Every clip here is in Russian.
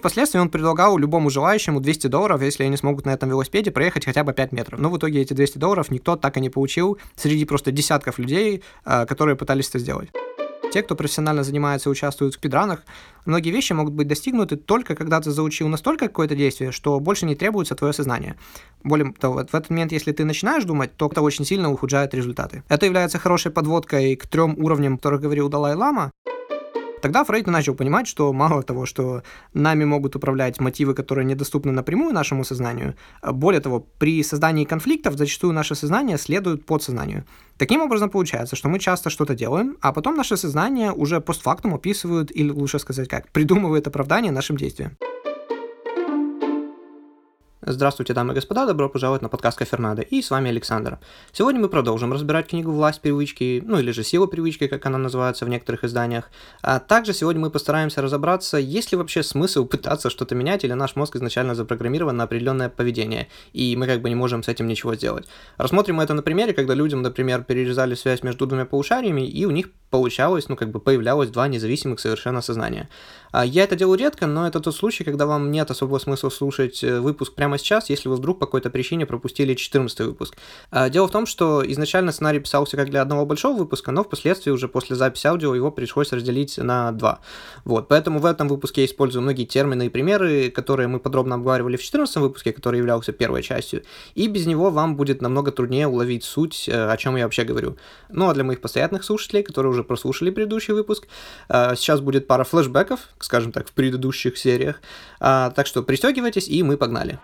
Впоследствии он предлагал любому желающему 200 долларов, если они смогут на этом велосипеде проехать хотя бы 5 метров. Но в итоге эти 200 долларов никто так и не получил среди просто десятков людей, э, которые пытались это сделать. Те, кто профессионально занимается и участвует в спидранах, многие вещи могут быть достигнуты только когда ты заучил настолько какое-то действие, что больше не требуется твое сознание. Более того, в этот момент, если ты начинаешь думать, то это очень сильно ухудшает результаты. Это является хорошей подводкой к трем уровням, о которых говорил Далай-Лама. Тогда Фрейд начал понимать, что мало того, что нами могут управлять мотивы, которые недоступны напрямую нашему сознанию, более того, при создании конфликтов зачастую наше сознание следует подсознанию. Таким образом получается, что мы часто что-то делаем, а потом наше сознание уже постфактум описывает, или лучше сказать как, придумывает оправдание нашим действиям. Здравствуйте, дамы и господа, добро пожаловать на подкаст Кафернадо, и с вами Александр. Сегодня мы продолжим разбирать книгу «Власть привычки», ну или же «Сила привычки», как она называется в некоторых изданиях. А также сегодня мы постараемся разобраться, есть ли вообще смысл пытаться что-то менять, или наш мозг изначально запрограммирован на определенное поведение, и мы как бы не можем с этим ничего сделать. Рассмотрим это на примере, когда людям, например, перерезали связь между двумя полушариями, и у них получалось, ну как бы появлялось два независимых совершенно сознания. А я это делаю редко, но это тот случай, когда вам нет особого смысла слушать э, выпуск прямо сейчас, если вы вдруг по какой-то причине пропустили 14 выпуск. А дело в том, что изначально сценарий писался как для одного большого выпуска, но впоследствии уже после записи аудио его пришлось разделить на два. Вот, поэтому в этом выпуске я использую многие термины и примеры, которые мы подробно обговаривали в 14 выпуске, который являлся первой частью, и без него вам будет намного труднее уловить суть, э, о чем я вообще говорю. Ну а для моих постоянных слушателей, которые уже прослушали предыдущий выпуск, э, сейчас будет пара флешбеков, скажем так, в предыдущих сериях. А, так что пристегивайтесь, и мы погнали.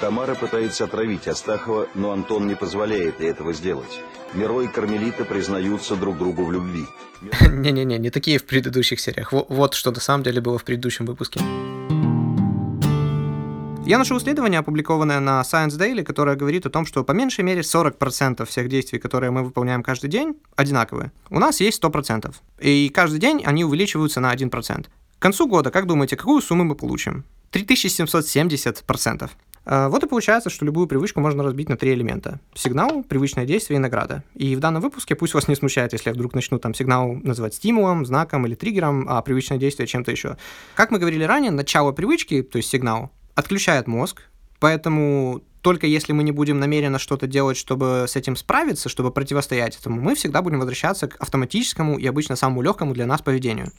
Тамара пытается отравить Астахова, но Антон не позволяет ей этого сделать. Миро и Кармелита признаются друг другу в любви. Не-не-не, не такие в предыдущих сериях. Вот что на самом деле было в предыдущем выпуске. Я нашел исследование, опубликованное на Science Daily, которое говорит о том, что по меньшей мере 40% всех действий, которые мы выполняем каждый день, одинаковые. У нас есть 100%. И каждый день они увеличиваются на 1%. К концу года, как думаете, какую сумму мы получим? 3770%. А, вот и получается, что любую привычку можно разбить на три элемента. Сигнал, привычное действие и награда. И в данном выпуске пусть вас не смущает, если я вдруг начну там сигнал называть стимулом, знаком или триггером, а привычное действие чем-то еще. Как мы говорили ранее, начало привычки, то есть сигнал, отключает мозг, поэтому только если мы не будем намеренно что-то делать, чтобы с этим справиться, чтобы противостоять этому, мы всегда будем возвращаться к автоматическому и обычно самому легкому для нас поведению.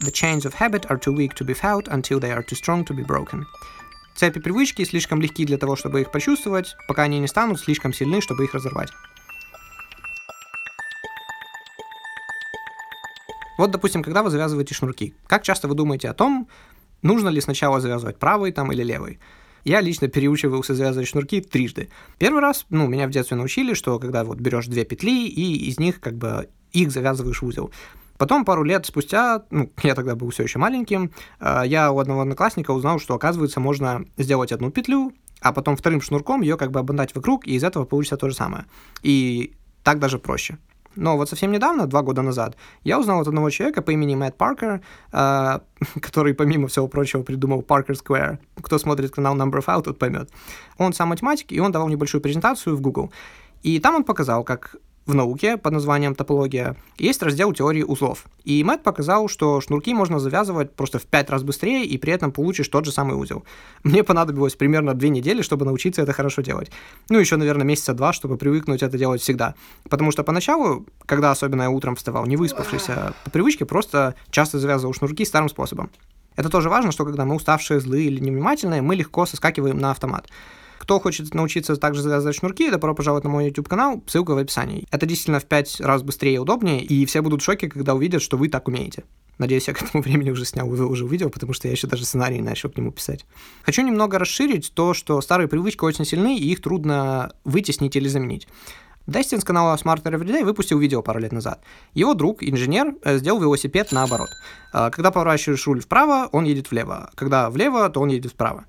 The chains of habit are too weak to be felt until they are too strong to be broken. Цепи привычки слишком легки для того, чтобы их почувствовать, пока они не станут слишком сильны, чтобы их разорвать. Вот, допустим, когда вы завязываете шнурки, как часто вы думаете о том, нужно ли сначала завязывать правый там или левый? Я лично переучивался завязывать шнурки трижды. Первый раз, ну, меня в детстве научили, что когда вот берешь две петли и из них как бы их завязываешь в узел. Потом пару лет спустя, ну, я тогда был все еще маленьким, э, я у одного одноклассника узнал, что, оказывается, можно сделать одну петлю, а потом вторым шнурком ее как бы обмотать вокруг, и из этого получится то же самое. И так даже проще. Но вот совсем недавно, два года назад, я узнал от одного человека по имени Мэтт Паркер, э, который, помимо всего прочего, придумал Parker Square. Кто смотрит канал Number of тот поймет. Он сам математик, и он давал небольшую презентацию в Google. И там он показал, как в науке под названием топология есть раздел теории узлов. И Мэтт показал, что шнурки можно завязывать просто в пять раз быстрее, и при этом получишь тот же самый узел. Мне понадобилось примерно две недели, чтобы научиться это хорошо делать. Ну, еще, наверное, месяца два, чтобы привыкнуть это делать всегда. Потому что поначалу, когда особенно я утром вставал, не выспавшийся, по привычке просто часто завязывал шнурки старым способом. Это тоже важно, что когда мы уставшие, злые или невнимательные, мы легко соскакиваем на автомат. Кто хочет научиться также завязывать шнурки, добро пожаловать на мой YouTube канал, ссылка в описании. Это действительно в 5 раз быстрее и удобнее, и все будут в шоке, когда увидят, что вы так умеете. Надеюсь, я к этому времени уже снял и выложил видео, потому что я еще даже сценарий начал к нему писать. Хочу немного расширить то, что старые привычки очень сильны, и их трудно вытеснить или заменить. Дастин с канала Smart Everyday выпустил видео пару лет назад. Его друг, инженер, э, сделал велосипед наоборот. Э, когда поворачиваешь руль вправо, он едет влево. Когда влево, то он едет вправо.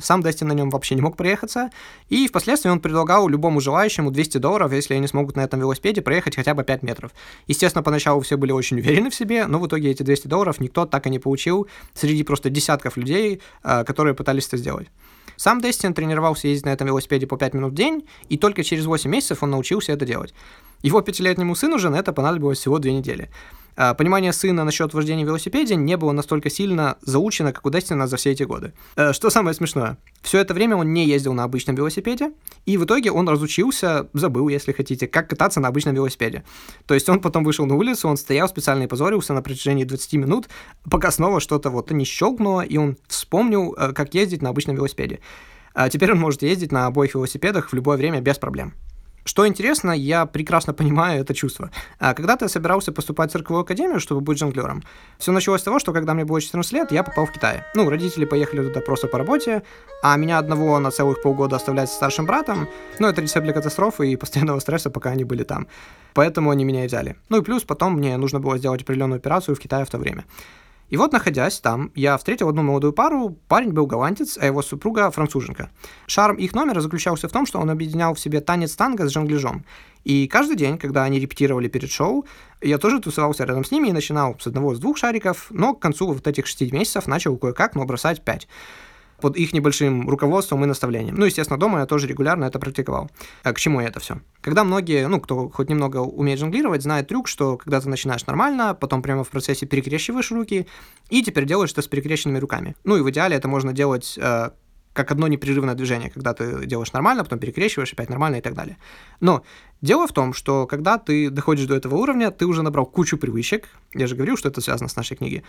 Сам Дастин на нем вообще не мог проехаться. И впоследствии он предлагал любому желающему 200 долларов, если они смогут на этом велосипеде проехать хотя бы 5 метров. Естественно, поначалу все были очень уверены в себе, но в итоге эти 200 долларов никто так и не получил среди просто десятков людей, э, которые пытались это сделать. Сам Дестин тренировался ездить на этом велосипеде по 5 минут в день, и только через 8 месяцев он научился это делать. Его пятилетнему сыну же на это понадобилось всего две недели. А, понимание сына насчет вождения велосипеде не было настолько сильно заучено, как у Дестина за все эти годы. Э, что самое смешное, все это время он не ездил на обычном велосипеде, и в итоге он разучился, забыл, если хотите, как кататься на обычном велосипеде. То есть он потом вышел на улицу, он стоял специально и позорился на протяжении 20 минут, пока снова что-то вот не щелкнуло, и он вспомнил, э, как ездить на обычном велосипеде. А теперь он может ездить на обоих велосипедах в любое время без проблем. Что интересно, я прекрасно понимаю это чувство. А когда-то я собирался поступать в цирковую академию, чтобы быть жонглером. Все началось с того, что когда мне было 14 лет, я попал в Китай. Ну, родители поехали туда просто по работе, а меня одного на целых полгода оставлять со старшим братом, ну, это рецепт для катастрофы и постоянного стресса, пока они были там. Поэтому они меня и взяли. Ну и плюс потом мне нужно было сделать определенную операцию в Китае в то время. И вот, находясь там, я встретил одну молодую пару, парень был голландец, а его супруга француженка. Шарм их номера заключался в том, что он объединял в себе танец танго с жонгляжом. И каждый день, когда они репетировали перед шоу, я тоже тусовался рядом с ними и начинал с одного, с двух шариков, но к концу вот этих шести месяцев начал кое-как, но бросать пять под их небольшим руководством и наставлением. Ну, естественно, дома я тоже регулярно это практиковал. А к чему это все? Когда многие, ну, кто хоть немного умеет жонглировать, знает трюк, что когда ты начинаешь нормально, потом прямо в процессе перекрещиваешь руки, и теперь делаешь это с перекрещенными руками. Ну, и в идеале это можно делать э, как одно непрерывное движение, когда ты делаешь нормально, потом перекрещиваешь, опять нормально и так далее. Но дело в том, что когда ты доходишь до этого уровня, ты уже набрал кучу привычек, я же говорил, что это связано с нашей книгой,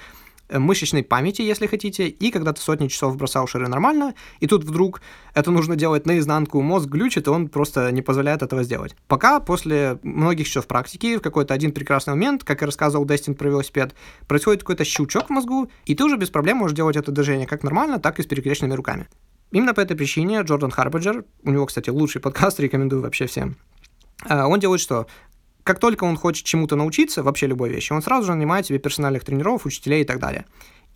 мышечной памяти, если хотите, и когда ты сотни часов бросал шары нормально, и тут вдруг это нужно делать наизнанку, мозг глючит, и он просто не позволяет этого сделать. Пока после многих часов практики в какой-то один прекрасный момент, как и рассказывал Дестин про велосипед, происходит какой-то щелчок в мозгу, и ты уже без проблем можешь делать это движение как нормально, так и с перекрещенными руками. Именно по этой причине Джордан Харбаджер, у него, кстати, лучший подкаст, рекомендую вообще всем, э, он делает что? Как только он хочет чему-то научиться, вообще любой вещи, он сразу же нанимает себе персональных тренеров, учителей и так далее.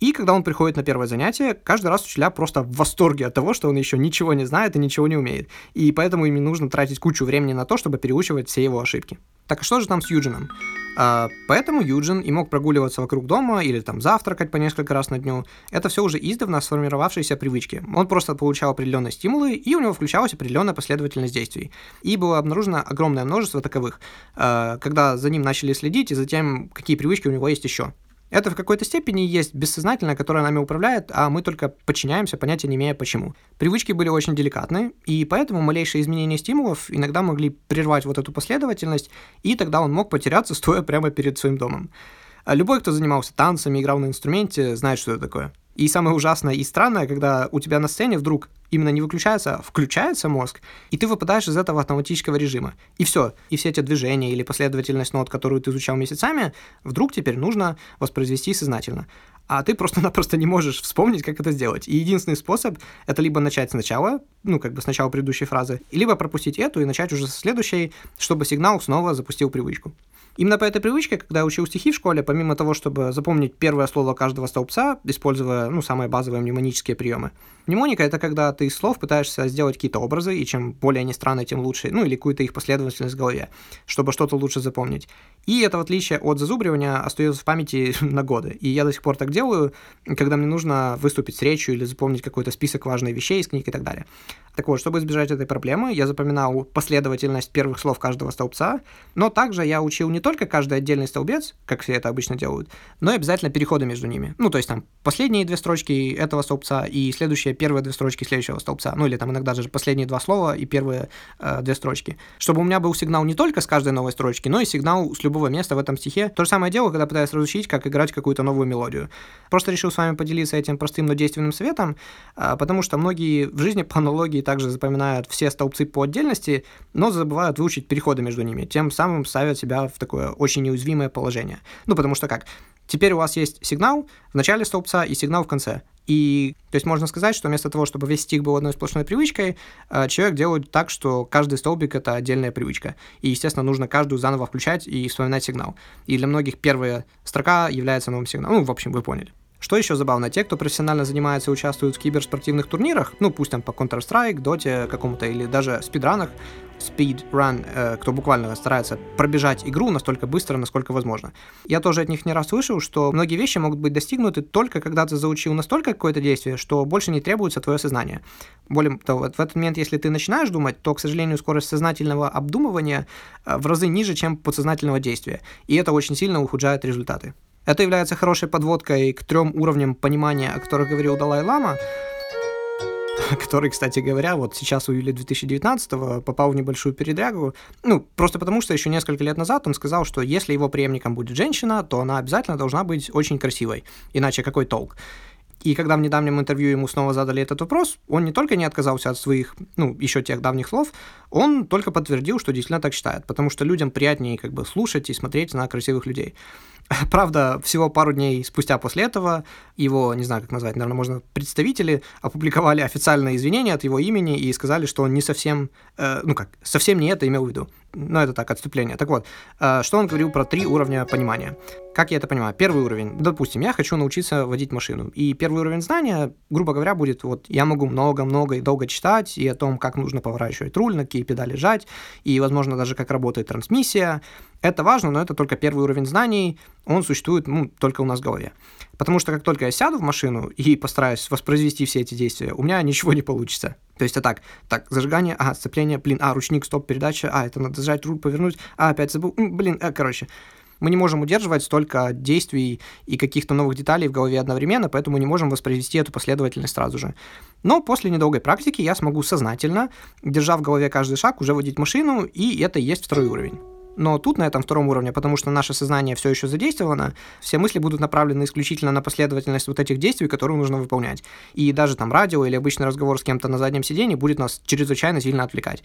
И когда он приходит на первое занятие, каждый раз учителя просто в восторге от того, что он еще ничего не знает и ничего не умеет. И поэтому им нужно тратить кучу времени на то, чтобы переучивать все его ошибки. Так а что же там с Юджином? А, поэтому Юджин и мог прогуливаться вокруг дома или там завтракать по несколько раз на дню. Это все уже издавна сформировавшиеся привычки. Он просто получал определенные стимулы, и у него включалась определенная последовательность действий. И было обнаружено огромное множество таковых, а, когда за ним начали следить, и затем какие привычки у него есть еще. Это в какой-то степени есть бессознательное, которое нами управляет, а мы только подчиняемся, понятия не имея почему. Привычки были очень деликатны, и поэтому малейшие изменения стимулов иногда могли прервать вот эту последовательность, и тогда он мог потеряться, стоя прямо перед своим домом. А любой, кто занимался танцами, играл на инструменте, знает, что это такое. И самое ужасное и странное, когда у тебя на сцене вдруг именно не выключается, а включается мозг, и ты выпадаешь из этого автоматического режима. И все. И все эти движения или последовательность нот, которую ты изучал месяцами, вдруг теперь нужно воспроизвести сознательно. А ты просто-напросто не можешь вспомнить, как это сделать. И единственный способ — это либо начать сначала, ну, как бы сначала предыдущей фразы, либо пропустить эту и начать уже со следующей, чтобы сигнал снова запустил привычку. Именно по этой привычке, когда я учил стихи в школе, помимо того, чтобы запомнить первое слово каждого столбца, используя ну, самые базовые мнемонические приемы, Мнемоника — это когда ты из слов пытаешься сделать какие-то образы, и чем более они странные, тем лучше, ну или какую-то их последовательность в голове, чтобы что-то лучше запомнить. И это, в отличие от зазубривания, остается в памяти на годы. И я до сих пор так делаю, когда мне нужно выступить с речью или запомнить какой-то список важных вещей из книг и так далее. Так вот, чтобы избежать этой проблемы, я запоминал последовательность первых слов каждого столбца, но также я учил не только каждый отдельный столбец, как все это обычно делают, но и обязательно переходы между ними. Ну, то есть там последние две строчки этого столбца и следующие первые две строчки следующего столбца, ну или там иногда даже последние два слова и первые э, две строчки. Чтобы у меня был сигнал не только с каждой новой строчки, но и сигнал с любого места в этом стихе. То же самое дело, когда пытаюсь разучить, как играть какую-то новую мелодию. Просто решил с вами поделиться этим простым, но действенным советом, э, потому что многие в жизни по аналогии также запоминают все столбцы по отдельности, но забывают выучить переходы между ними, тем самым ставят себя в такое очень неуязвимое положение. Ну, потому что как? Теперь у вас есть сигнал в начале столбца и сигнал в конце. И, то есть, можно сказать, что вместо того, чтобы весь стих был одной сплошной привычкой, э, человек делает так, что каждый столбик — это отдельная привычка. И, естественно, нужно каждую заново включать и вспоминать сигнал. И для многих первая строка является новым сигналом. Ну, в общем, вы поняли. Что еще забавно, те, кто профессионально занимается и участвует в киберспортивных турнирах, ну пусть там по Counter-Strike, Dota какому-то или даже спидранах, speed run, э, кто буквально старается пробежать игру настолько быстро, насколько возможно. Я тоже от них не раз слышал, что многие вещи могут быть достигнуты только когда ты заучил настолько какое-то действие, что больше не требуется твое сознание. Более того, в этот момент, если ты начинаешь думать, то, к сожалению, скорость сознательного обдумывания э, в разы ниже, чем подсознательного действия. И это очень сильно ухудшает результаты. Это является хорошей подводкой к трем уровням понимания, о которых говорил Далай-Лама, который, кстати говоря, вот сейчас у июля 2019 попал в небольшую передрягу. Ну, просто потому что еще несколько лет назад он сказал, что если его преемником будет женщина, то она обязательно должна быть очень красивой. Иначе какой толк? И когда в недавнем интервью ему снова задали этот вопрос, он не только не отказался от своих, ну, еще тех давних слов, он только подтвердил, что действительно так считает, потому что людям приятнее как бы слушать и смотреть на красивых людей. Правда, всего пару дней спустя после этого его, не знаю, как назвать, наверное, можно представители опубликовали официальное извинение от его имени и сказали, что он не совсем, э, ну как, совсем не это имел в виду. Но это так, отступление. Так вот, э, что он говорил про три уровня понимания. Как я это понимаю? Первый уровень. Допустим, я хочу научиться водить машину. И первый уровень знания, грубо говоря, будет вот я могу много-много и долго читать и о том, как нужно поворачивать руль, на какие педали жать, и, возможно, даже как работает трансмиссия, это важно, но это только первый уровень знаний, он существует ну, только у нас в голове. Потому что как только я сяду в машину и постараюсь воспроизвести все эти действия, у меня ничего не получится. То есть, а так, так, зажигание, а, сцепление, блин, а, ручник, стоп, передача, а, это надо зажать руль, повернуть, а, опять забыл, блин, а, короче. Мы не можем удерживать столько действий и каких-то новых деталей в голове одновременно, поэтому не можем воспроизвести эту последовательность сразу же. Но после недолгой практики я смогу сознательно, держа в голове каждый шаг, уже водить машину, и это и есть второй уровень. Но тут, на этом втором уровне, потому что наше сознание все еще задействовано, все мысли будут направлены исключительно на последовательность вот этих действий, которые нужно выполнять. И даже там радио или обычный разговор с кем-то на заднем сидении будет нас чрезвычайно сильно отвлекать.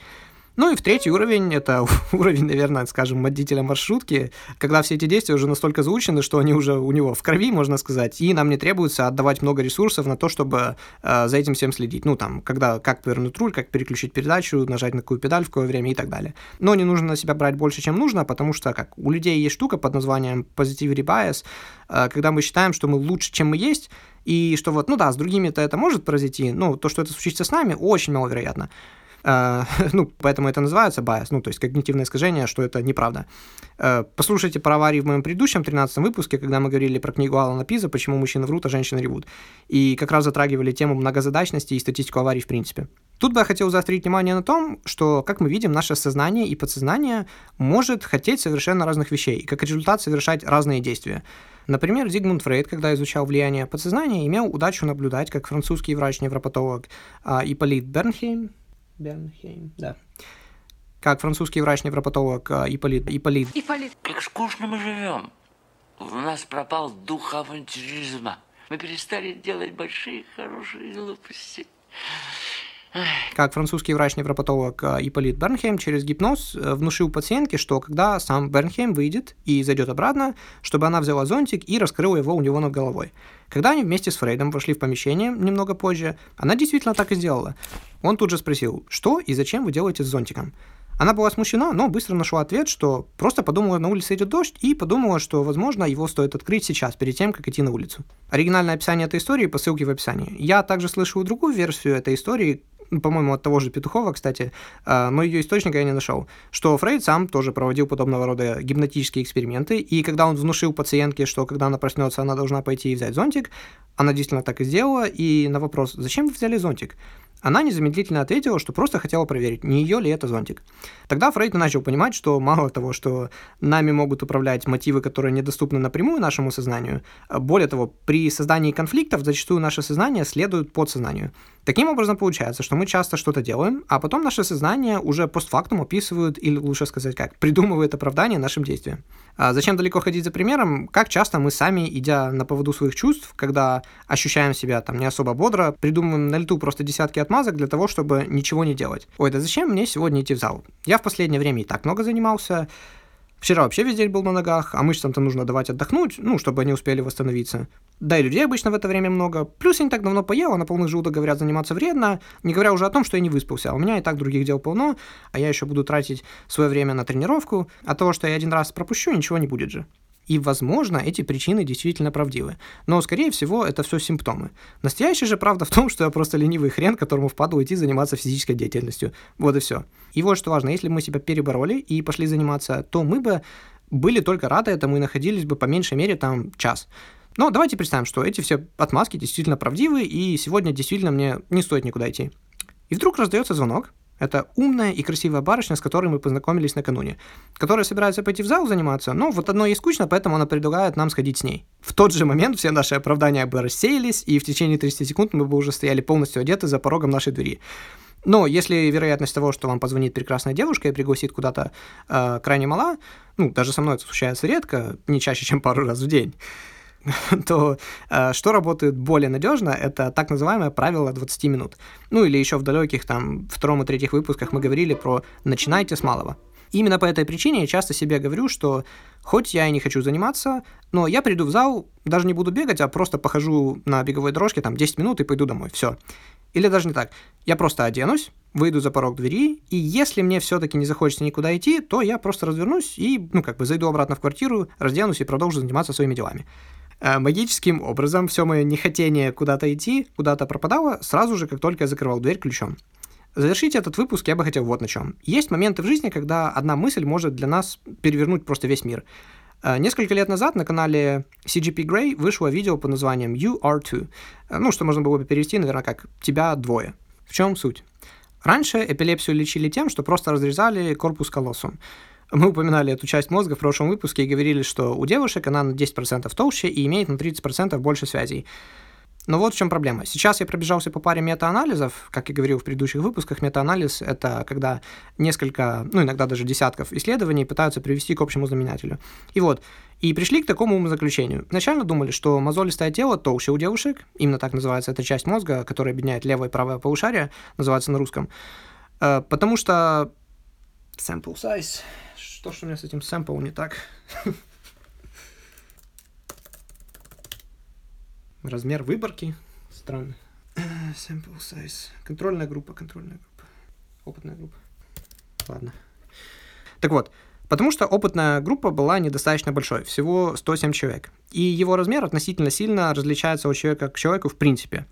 Ну и в третий уровень, это уровень, наверное, скажем, водителя маршрутки, когда все эти действия уже настолько заучены, что они уже у него в крови, можно сказать, и нам не требуется отдавать много ресурсов на то, чтобы э, за этим всем следить. Ну, там, когда, как повернуть руль, как переключить передачу, нажать на какую педаль, в какое время и так далее. Но не нужно на себя брать больше, чем нужно, потому что, как у людей есть штука под названием positivity bias, э, когда мы считаем, что мы лучше, чем мы есть, и что вот, ну да, с другими-то это может произойти, но то, что это случится с нами, очень маловероятно. Э, ну, поэтому это называется bias, ну, то есть когнитивное искажение, что это неправда. Э, послушайте про аварии в моем предыдущем 13 выпуске, когда мы говорили про книгу Алана Пиза «Почему мужчины врут, а женщины ревут». И как раз затрагивали тему многозадачности и статистику аварий в принципе. Тут бы я хотел заострить внимание на том, что, как мы видим, наше сознание и подсознание может хотеть совершенно разных вещей, и как результат совершать разные действия. Например, Зигмунд Фрейд, когда изучал влияние подсознания, имел удачу наблюдать, как французский врач-невропатолог а, Ипполит Бернхейм, Бернхейм, да. Как французский врач-невропатолог а, Ипполит, Ипполит. Ипполит. Как скучно мы живем. У нас пропал дух авантюризма. Мы перестали делать большие хорошие глупости. Как французский врач-невропатолог а, Ипполит Бернхейм через гипноз э, внушил пациентке, что когда сам Бернхейм выйдет и зайдет обратно, чтобы она взяла зонтик и раскрыла его у него над головой. Когда они вместе с Фрейдом вошли в помещение немного позже, она действительно так и сделала. Он тут же спросил, что и зачем вы делаете с зонтиком? Она была смущена, но быстро нашла ответ, что просто подумала, на улице идет дождь, и подумала, что, возможно, его стоит открыть сейчас, перед тем, как идти на улицу. Оригинальное описание этой истории по ссылке в описании. Я также слышал другую версию этой истории, по-моему, от того же Петухова, кстати, а, но ее источника я не нашел, что Фрейд сам тоже проводил подобного рода гипнотические эксперименты, и когда он внушил пациентке, что когда она проснется, она должна пойти и взять зонтик, она действительно так и сделала, и на вопрос, зачем вы взяли зонтик? Она незамедлительно ответила, что просто хотела проверить, не ее ли это зонтик. Тогда Фрейд начал понимать, что мало того, что нами могут управлять мотивы, которые недоступны напрямую нашему сознанию, более того, при создании конфликтов зачастую наше сознание следует подсознанию. Таким образом получается, что мы часто что-то делаем, а потом наше сознание уже постфактум описывает, или лучше сказать как, придумывает оправдание нашим действиям. А зачем далеко ходить за примером? Как часто мы сами, идя на поводу своих чувств, когда ощущаем себя там не особо бодро, придумываем на лету просто десятки отмазок для того, чтобы ничего не делать. Ой, да зачем мне сегодня идти в зал? Я в последнее время и так много занимался, Вчера вообще весь день был на ногах, а мышцам-то нужно давать отдохнуть, ну, чтобы они успели восстановиться. Да и людей обычно в это время много. Плюс я не так давно поел, а на полный желудок, говорят, заниматься вредно, не говоря уже о том, что я не выспался. А у меня и так других дел полно, а я еще буду тратить свое время на тренировку, а того, что я один раз пропущу, ничего не будет же. И, возможно, эти причины действительно правдивы. Но, скорее всего, это все симптомы. Настоящая же правда в том, что я просто ленивый хрен, которому впадло идти заниматься физической деятельностью. Вот и все. И вот что важно, если мы себя перебороли и пошли заниматься, то мы бы были только рады этому и находились бы по меньшей мере там час. Но давайте представим, что эти все отмазки действительно правдивы, и сегодня действительно мне не стоит никуда идти. И вдруг раздается звонок, это умная и красивая барышня, с которой мы познакомились накануне, которая собирается пойти в зал заниматься, но вот одно ей скучно, поэтому она предлагает нам сходить с ней. В тот же момент все наши оправдания бы рассеялись, и в течение 30 секунд мы бы уже стояли полностью одеты за порогом нашей двери. Но если вероятность того, что вам позвонит прекрасная девушка и пригласит куда-то э, крайне мала, ну, даже со мной это случается редко, не чаще, чем пару раз в день, то э, что работает более надежно, это так называемое правило 20 минут. Ну или еще в далеких там втором и третьих выпусках мы говорили про «начинайте с малого». Именно по этой причине я часто себе говорю, что хоть я и не хочу заниматься, но я приду в зал, даже не буду бегать, а просто похожу на беговой дорожке там 10 минут и пойду домой. Все. Или даже не так. Я просто оденусь, выйду за порог двери, и если мне все-таки не захочется никуда идти, то я просто развернусь и, ну, как бы зайду обратно в квартиру, разденусь и продолжу заниматься своими делами. Э, магическим образом все мое нехотение куда-то идти, куда-то пропадало сразу же, как только я закрывал дверь ключом. Завершить этот выпуск я бы хотел вот на чем. Есть моменты в жизни, когда одна мысль может для нас перевернуть просто весь мир. Э, несколько лет назад на канале CGP Grey вышло видео под названием You Are Two. Э, ну, что можно было бы перевести, наверное, как «Тебя двое». В чем суть? Раньше эпилепсию лечили тем, что просто разрезали корпус колоссум. Мы упоминали эту часть мозга в прошлом выпуске и говорили, что у девушек она на 10% толще и имеет на 30% больше связей. Но вот в чем проблема. Сейчас я пробежался по паре метаанализов. Как я говорил в предыдущих выпусках, метаанализ — это когда несколько, ну, иногда даже десятков исследований пытаются привести к общему знаменателю. И вот, и пришли к такому умозаключению. Изначально думали, что мозолистое тело толще у девушек, именно так называется эта часть мозга, которая объединяет левое и правое полушарие, называется на русском, э, потому что sample size что что у меня с этим сэмпл не так? Размер выборки. Странно. Sample size. Контрольная группа, контрольная группа. Опытная группа. Ладно. Так вот, потому что опытная группа была недостаточно большой, всего 107 человек. И его размер относительно сильно различается от человека к человеку в принципе.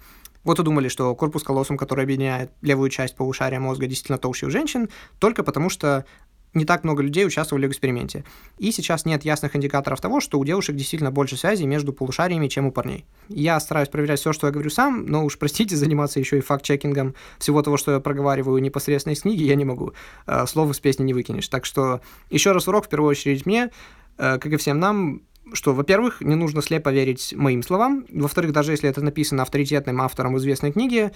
Вот и думали, что корпус колоссум, который объединяет левую часть полушария мозга, действительно толще у женщин, только потому что не так много людей участвовали в эксперименте. И сейчас нет ясных индикаторов того, что у девушек действительно больше связей между полушариями, чем у парней. Я стараюсь проверять все, что я говорю сам, но уж простите, заниматься еще и факт-чекингом всего того, что я проговариваю непосредственно из книги, я не могу. Э, слово с песни не выкинешь. Так что еще раз урок, в первую очередь мне, э, как и всем нам, что, во-первых, не нужно слепо верить моим словам, во-вторых, даже если это написано авторитетным автором известной книги,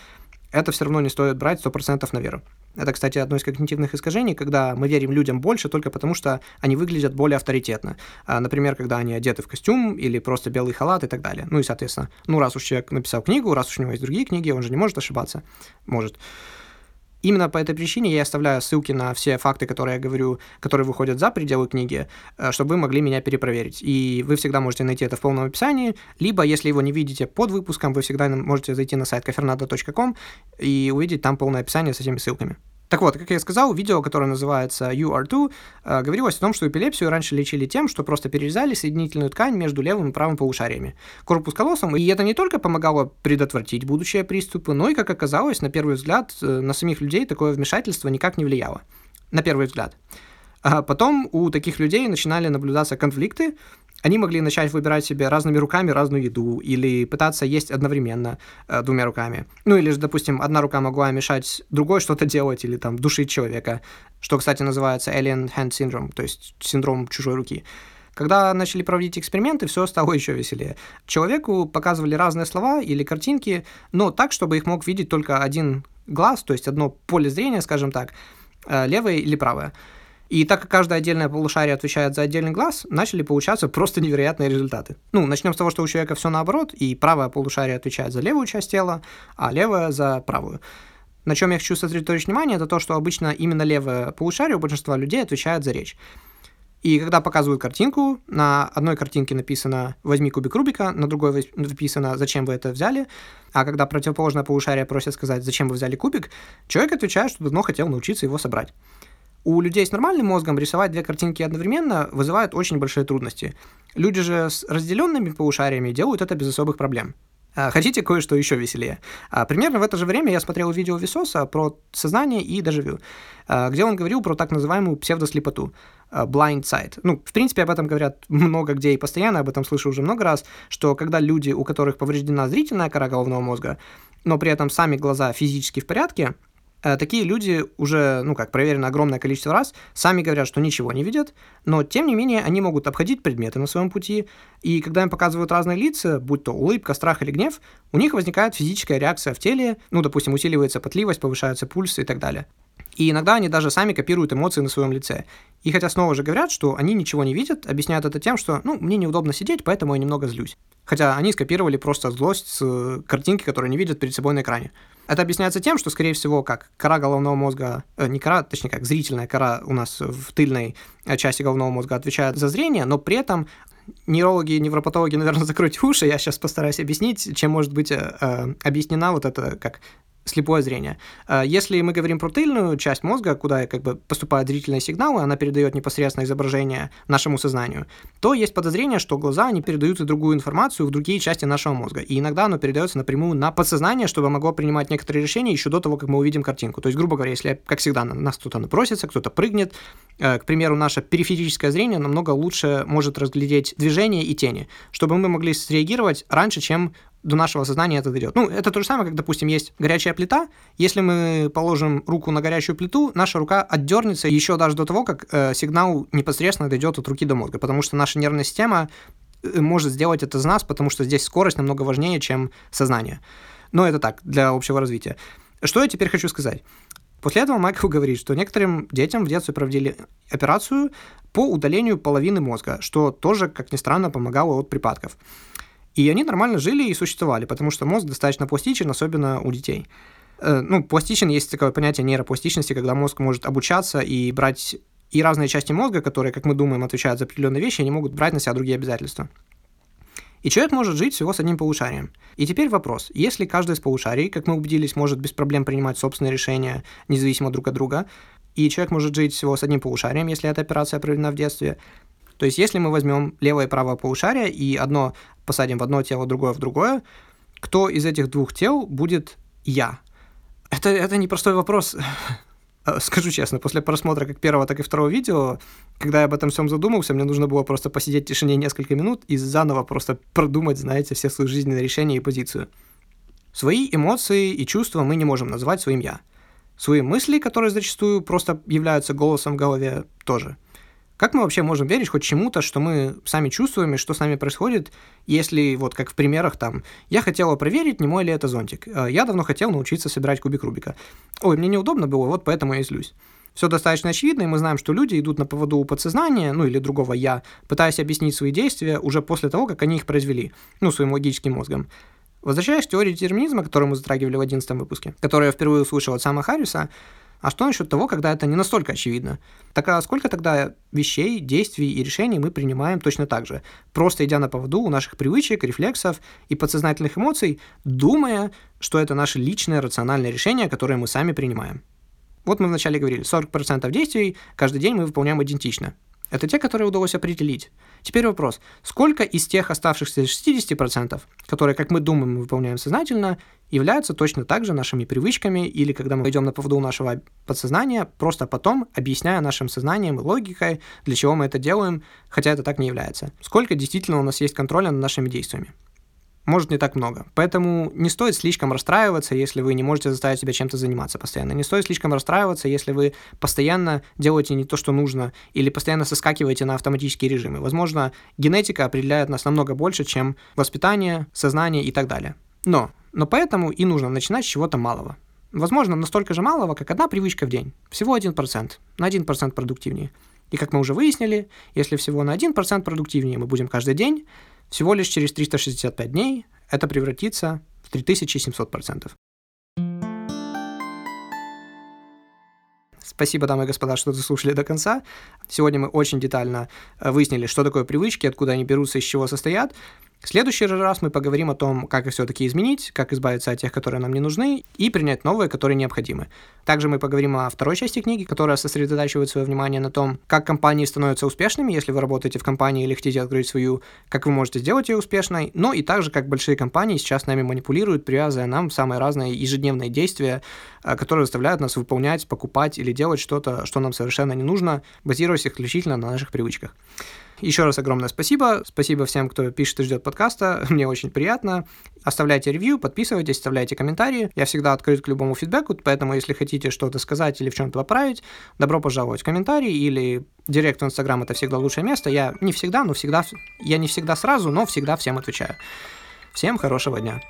это все равно не стоит брать 100% на веру. Это, кстати, одно из когнитивных искажений, когда мы верим людям больше только потому, что они выглядят более авторитетно. А, например, когда они одеты в костюм или просто белый халат и так далее. Ну и, соответственно, ну раз уж человек написал книгу, раз уж у него есть другие книги, он же не может ошибаться. Может. Именно по этой причине я оставляю ссылки на все факты, которые я говорю, которые выходят за пределы книги, э, чтобы вы могли меня перепроверить. И вы всегда можете найти это в полном описании, либо, если его не видите под выпуском, вы всегда можете зайти на сайт kafernado.com и увидеть там полное описание с этими ссылками. Так вот, как я сказал, видео, которое называется You Are Two, э, говорилось о том, что эпилепсию раньше лечили тем, что просто перерезали соединительную ткань между левым и правым полушариями, корпус колоссом, и это не только помогало предотвратить будущие приступы, но и, как оказалось, на первый взгляд, э, на самих людей такое вмешательство никак не влияло. На первый взгляд. А потом у таких людей начинали наблюдаться конфликты, они могли начать выбирать себе разными руками разную еду или пытаться есть одновременно э, двумя руками. Ну или же, допустим, одна рука могла мешать другой что-то делать или там душить человека, что, кстати, называется alien hand syndrome, то есть синдром чужой руки. Когда начали проводить эксперименты, все стало еще веселее. Человеку показывали разные слова или картинки, но так, чтобы их мог видеть только один глаз, то есть одно поле зрения, скажем так, э, левое или правое. И так как каждое отдельное полушарие отвечает за отдельный глаз, начали получаться просто невероятные результаты. Ну, начнем с того, что у человека все наоборот, и правое полушарие отвечает за левую часть тела, а левое за правую. На чем я хочу сосредоточить внимание, это то, что обычно именно левое полушарие у большинства людей отвечает за речь. И когда показывают картинку, на одной картинке написано «возьми кубик Рубика», на другой написано «зачем вы это взяли?», а когда противоположное полушарие просит сказать «зачем вы взяли кубик?», человек отвечает, что давно хотел научиться его собрать. У людей с нормальным мозгом рисовать две картинки одновременно вызывает очень большие трудности. Люди же с разделенными полушариями делают это без особых проблем. А, хотите кое-что еще веселее? А, примерно в это же время я смотрел видео Висоса про сознание и дежавю, а, где он говорил про так называемую псевдослепоту, blind sight. Ну, в принципе, об этом говорят много где и постоянно, об этом слышу уже много раз, что когда люди, у которых повреждена зрительная кора головного мозга, но при этом сами глаза физически в порядке, такие люди уже, ну как, проверено огромное количество раз, сами говорят, что ничего не видят, но тем не менее они могут обходить предметы на своем пути, и когда им показывают разные лица, будь то улыбка, страх или гнев, у них возникает физическая реакция в теле, ну, допустим, усиливается потливость, повышается пульс и так далее. И иногда они даже сами копируют эмоции на своем лице. И хотя снова же говорят, что они ничего не видят, объясняют это тем, что, ну, мне неудобно сидеть, поэтому я немного злюсь. Хотя они скопировали просто злость с э, картинки, которую они видят перед собой на экране. Это объясняется тем, что, скорее всего, как кора головного мозга, э, не кора, точнее, как зрительная кора у нас в тыльной э, части головного мозга отвечает за зрение, но при этом нейрологи и невропатологи, наверное, закройте уши, я сейчас постараюсь объяснить, чем может быть э, э объяснена вот эта как слепое зрение. А, если мы говорим про тыльную часть мозга, куда как бы поступают зрительные сигналы, она передает непосредственно изображение нашему сознанию, то есть подозрение, что глаза, они передают и другую информацию в другие части нашего мозга. И иногда оно передается напрямую на подсознание, чтобы могло принимать некоторые решения еще до того, как мы увидим картинку. То есть, грубо говоря, если, как всегда, на нас кто-то напросится, кто-то прыгнет, э, к примеру, наше периферическое зрение намного лучше может разглядеть движение и тени, чтобы мы могли среагировать раньше, чем до нашего сознания это дойдет. Ну, это то же самое, как, допустим, есть горячая плита. Если мы положим руку на горячую плиту, наша рука отдернется еще даже до того, как э, сигнал непосредственно дойдет от руки до мозга, потому что наша нервная система э, может сделать это за нас, потому что здесь скорость намного важнее, чем сознание. Но это так, для общего развития. Что я теперь хочу сказать? После этого Майкл говорит, что некоторым детям в детстве проводили операцию по удалению половины мозга, что тоже, как ни странно, помогало от припадков. И они нормально жили и существовали, потому что мозг достаточно пластичен, особенно у детей. Э, ну, пластичен есть такое понятие нейропластичности, когда мозг может обучаться и брать и разные части мозга, которые, как мы думаем, отвечают за определенные вещи, они могут брать на себя другие обязательства. И человек может жить всего с одним полушарием. И теперь вопрос. Если каждый из полушарий, как мы убедились, может без проблем принимать собственные решения, независимо друг от друга, и человек может жить всего с одним полушарием, если эта операция проведена в детстве, то есть, если мы возьмем левое и правое полушарие и одно посадим в одно тело, другое в другое, кто из этих двух тел будет я? Это, это непростой вопрос. Скажу честно, после просмотра как первого, так и второго видео, когда я об этом всем задумался, мне нужно было просто посидеть в тишине несколько минут и заново просто продумать, знаете, все свои жизненные решения и позицию. Свои эмоции и чувства мы не можем назвать своим «я». Свои мысли, которые зачастую просто являются голосом в голове, тоже – как мы вообще можем верить хоть чему-то, что мы сами чувствуем и что с нами происходит, если вот как в примерах там «я хотела проверить, не мой ли это зонтик», а «я давно хотел научиться собирать кубик Рубика», «ой, мне неудобно было, вот поэтому я и злюсь». Все достаточно очевидно, и мы знаем, что люди идут на поводу у подсознания, ну или другого «я», пытаясь объяснить свои действия уже после того, как они их произвели, ну, своим логическим мозгом. Возвращаясь к теории детерминизма, которую мы затрагивали в 11 выпуске, которую я впервые услышал от Сама Харриса, а что насчет того, когда это не настолько очевидно? Так а сколько тогда вещей, действий и решений мы принимаем точно так же, просто идя на поводу у наших привычек, рефлексов и подсознательных эмоций, думая, что это наше личное рациональное решение, которое мы сами принимаем? Вот мы вначале говорили, 40% действий каждый день мы выполняем идентично. Это те, которые удалось определить. Теперь вопрос, сколько из тех оставшихся 60%, которые, как мы думаем, мы выполняем сознательно, являются точно так же нашими привычками или когда мы идем на поводу нашего подсознания, просто потом объясняя нашим сознанием и логикой, для чего мы это делаем, хотя это так не является. Сколько действительно у нас есть контроля над нашими действиями может не так много. Поэтому не стоит слишком расстраиваться, если вы не можете заставить себя чем-то заниматься постоянно. Не стоит слишком расстраиваться, если вы постоянно делаете не то, что нужно, или постоянно соскакиваете на автоматические режимы. Возможно, генетика определяет нас намного больше, чем воспитание, сознание и так далее. Но, но поэтому и нужно начинать с чего-то малого. Возможно, настолько же малого, как одна привычка в день. Всего 1%. На 1% продуктивнее. И как мы уже выяснили, если всего на 1% продуктивнее мы будем каждый день, всего лишь через 365 дней это превратится в 3700%. Спасибо, дамы и господа, что дослушали до конца. Сегодня мы очень детально э, выяснили, что такое привычки, откуда они берутся, из чего состоят. В следующий раз мы поговорим о том, как их все-таки изменить, как избавиться от тех, которые нам не нужны, и принять новые, которые необходимы. Также мы поговорим о второй части книги, которая сосредотачивает свое внимание на том, как компании становятся успешными, если вы работаете в компании или хотите открыть свою, как вы можете сделать ее успешной, но и также, как большие компании сейчас нами манипулируют, привязывая нам самые разные ежедневные действия, э, которые заставляют нас выполнять, покупать или делать что-то, что нам совершенно не нужно, базируясь исключительно на наших привычках. Еще раз огромное спасибо. Спасибо всем, кто пишет и ждет подкаста. Мне очень приятно. Оставляйте ревью, подписывайтесь, оставляйте комментарии. Я всегда открыт к любому фидбэку, поэтому если хотите что-то сказать или в чем-то поправить, добро пожаловать в комментарии или директ в Инстаграм это всегда лучшее место. Я не всегда, но всегда, я не всегда сразу, но всегда всем отвечаю. Всем хорошего дня.